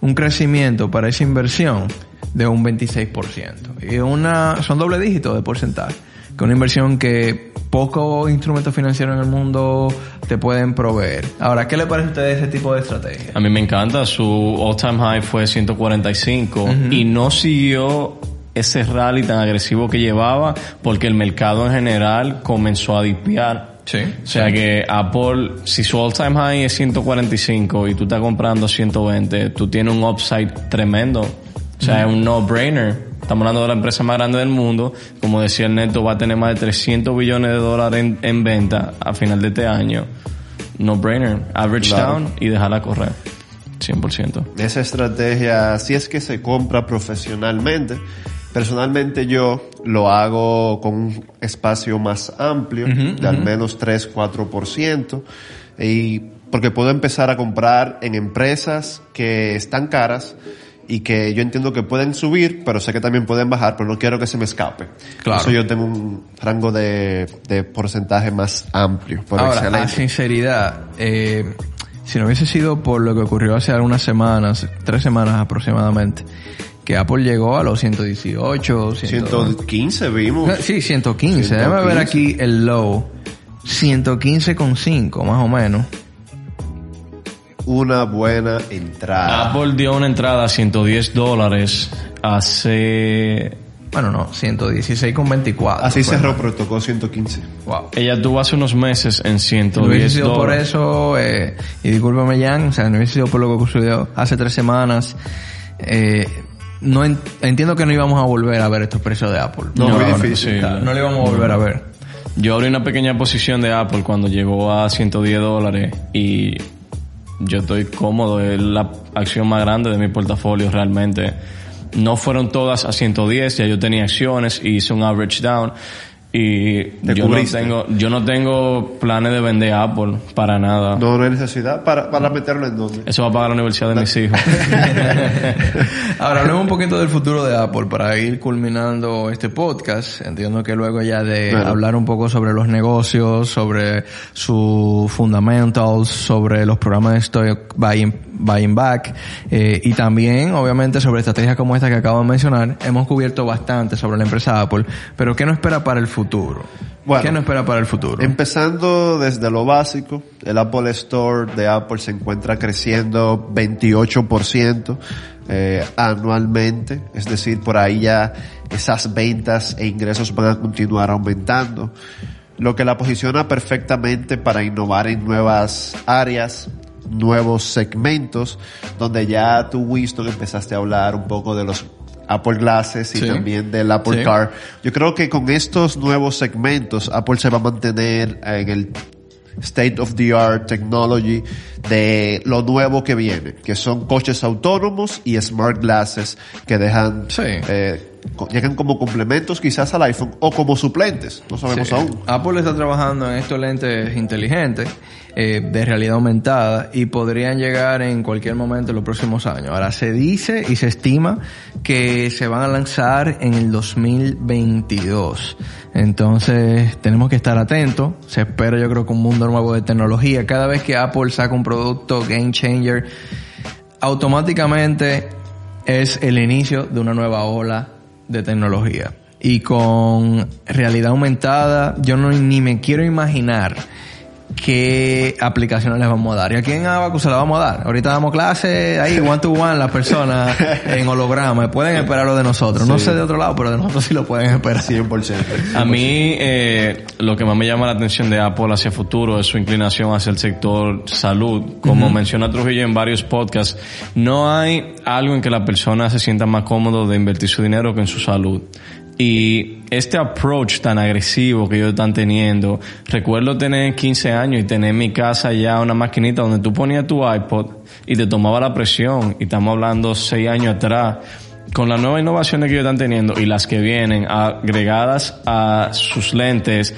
S2: un crecimiento para esa inversión de un 26%. Y una, son doble dígitos de porcentaje. Que una inversión que pocos instrumentos financieros en el mundo te pueden proveer. Ahora, ¿qué le parece a usted ese tipo de estrategia?
S4: A mí me encanta. Su all-time high fue 145 y no siguió ese rally tan agresivo que llevaba porque el mercado en general comenzó a dipiar.
S2: Sí.
S4: O sea que Apple, si su all time high es 145 y tú estás comprando 120, tú tienes un upside tremendo. O sea, es un no-brainer. Estamos hablando de la empresa más grande del mundo. Como decía el neto, va a tener más de 300 billones de dólares en, en venta a final de este año. No-brainer. Average
S3: Claro.
S4: down y dejarla correr. 100%.
S3: Esa estrategia, si es que se compra profesionalmente, personalmente yo lo hago con un espacio más amplio, de al menos 3-4%, y porque puedo empezar a comprar en empresas que están caras y que yo entiendo que pueden subir, pero sé que también pueden bajar, pero no quiero que se me escape.
S2: Claro.
S3: Por eso yo tengo un rango de, de porcentaje más amplio. Por
S2: Ahora, a sinceridad, eh, si no hubiese sido por lo que ocurrió hace algunas semanas, tres semanas aproximadamente, que Apple llegó a los 118, 100
S3: 115 vimos.
S2: Sí, 115. Déjame ver
S3: 115.
S2: aquí el low. 115,5 más o menos.
S3: Una buena entrada.
S4: Apple dio una entrada a 110 dólares hace...
S2: Bueno, no, 116,24.
S3: Así
S2: fue.
S3: cerró, pero tocó 115.
S2: Wow.
S4: Ella tuvo hace unos meses en
S2: Si no
S4: 110
S2: hubiese sido por eso, eh, y discúlpame Jan, o sea, no hubiese sido por lo que ocurrió hace tres semanas, eh, no en- entiendo que no íbamos a volver a ver estos precios de Apple.
S3: No, muy
S4: no,
S3: difícil.
S4: sí.
S2: Claro, no lo íbamos a volver a ver.
S4: Yo abrí una pequeña posición de Apple cuando llegó a 110 dólares y yo estoy cómodo. Es la acción más grande de mi portafolio realmente. No fueron todas a 110, ya yo tenía acciones y hice un average down. Y
S3: Te
S4: yo no, tengo, yo no tengo planes de vender Apple para nada.
S3: No, no hay necesidad para, para meterlo en donde.
S4: Eso va a pagar la universidad de mis hijos.
S2: Ahora hablemos un poquito del futuro de Apple para ir culminando este podcast. Entiendo que luego ya de hablar un poco sobre los negocios, sobre sus fundamentals, sobre los programas de stock buying, buying back eh, y también obviamente sobre estrategias como esta que acabo de mencionar, hemos cubierto bastante sobre la empresa Apple. Pero ¿qué nos espera para el futuro?
S3: Bueno,
S2: ¿Qué nos espera para el futuro?
S3: Empezando desde lo básico, el Apple Store de Apple se encuentra creciendo 28% eh, anualmente, es decir, por ahí ya esas ventas e ingresos van a continuar aumentando, lo que la posiciona perfectamente para innovar en nuevas áreas, nuevos segmentos, donde ya tú, Winston, empezaste a hablar un poco de los Apple Glasses y
S2: Sí.
S3: también del Apple
S2: Sí.
S3: Car. Yo creo que con estos nuevos segmentos, Apple se va a mantener en el state of the art technology de lo nuevo que viene, que son coches autónomos y smart glasses que dejan,
S2: Sí.
S3: eh, llegan como complementos quizás al iPhone o como suplentes, no sabemos
S2: Sí.
S3: aún.
S2: Apple está trabajando en estos lentes inteligentes eh, de realidad aumentada y podrían llegar en cualquier momento en los próximos años. Ahora se dice y se estima que se van a lanzar en el 2022. Entonces tenemos que estar atentos. Se espera yo creo que un mundo nuevo de tecnología. Cada vez que Apple saca un producto game changer, automáticamente es el inicio de una nueva ola de tecnología. y con realidad aumentada, yo no ni me quiero imaginar qué aplicaciones les vamos a dar. ¿Y a quién a se la vamos a dar? Ahorita damos clase ahí, one to one, las personas en holograma. Pueden esperarlo de nosotros. No sé de otro lado, pero de nosotros sí lo pueden esperar.
S3: 100%.
S4: A mí, eh, lo que más me llama la atención de Apple hacia futuro es su inclinación hacia el sector salud. Como menciona Trujillo en varios podcasts, no hay algo en que la persona se sienta más cómodo de invertir su dinero que en su salud. Y este approach tan agresivo que ellos están teniendo, recuerdo tener 15 años y tener en mi casa ya una maquinita donde tú ponías tu iPod y te tomaba la presión, y estamos hablando 6 años atrás, con las nuevas innovaciones que ellos están teniendo y las que vienen agregadas a sus lentes,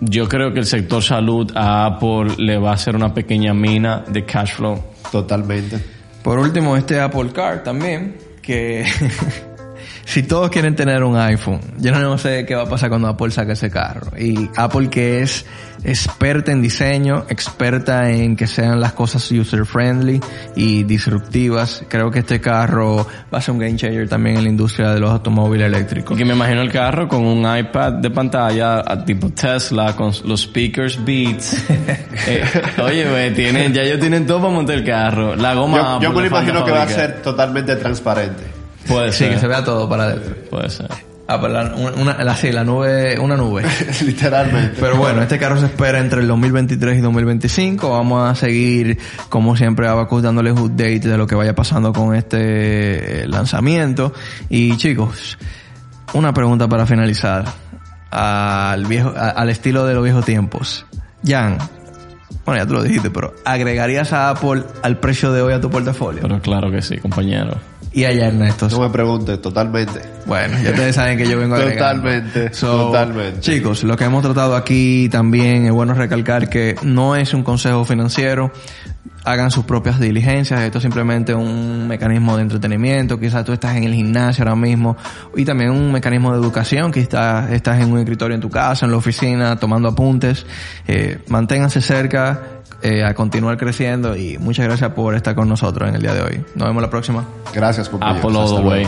S4: yo creo que el sector salud a Apple le va a hacer una pequeña mina de cash flow.
S3: Totalmente.
S2: Por último, este Apple Car también, que si todos quieren tener un iPhone, yo no sé qué va a pasar cuando Apple saque ese carro. Y Apple que es experta en diseño, experta en que sean las cosas user friendly y disruptivas, creo que este carro va a ser un game changer también en la industria de los automóviles eléctricos.
S4: Y que me imagino el carro con un iPad de pantalla a tipo Tesla, con los speakers Beats. Eh, oye, wey, tienen, ya ellos tienen todo para montar el carro. La goma...
S3: Yo, yo me imagino que va a ser totalmente transparente.
S4: Puede
S2: Sí,
S4: ser.
S2: que se vea todo para adentro.
S4: Puede ser.
S2: Ah, pero la, una, la, sí, la nube, una nube.
S3: Literalmente.
S2: Pero bueno, este carro se espera entre el 2023 y 2025. Vamos a seguir, como siempre, Abacus dándoles update de lo que vaya pasando con este eh, lanzamiento. Y chicos, una pregunta para finalizar. Al viejo, a- al estilo de los viejos tiempos. Jan, bueno, ya te lo dijiste, pero ¿agregarías a Apple al precio de hoy a tu portafolio?
S4: Pero claro que sí, compañero.
S2: Y allá Ernesto.
S3: No me preguntes, totalmente.
S2: Bueno, ya ustedes saben que yo vengo agregando.
S3: Totalmente, totalmente.
S2: Chicos, lo que hemos tratado aquí también es bueno recalcar que no es un consejo financiero. Hagan sus propias diligencias. Esto es simplemente un mecanismo de entretenimiento. Quizás tú estás en el gimnasio ahora mismo. Y también un mecanismo de educación. Quizás estás en un escritorio en tu casa, en la oficina, tomando apuntes. Eh, manténganse cerca. eh, a continuar creciendo y muchas gracias por estar con nosotros en el día de hoy. Nos vemos la próxima.
S3: Gracias, compañeros.
S4: Apple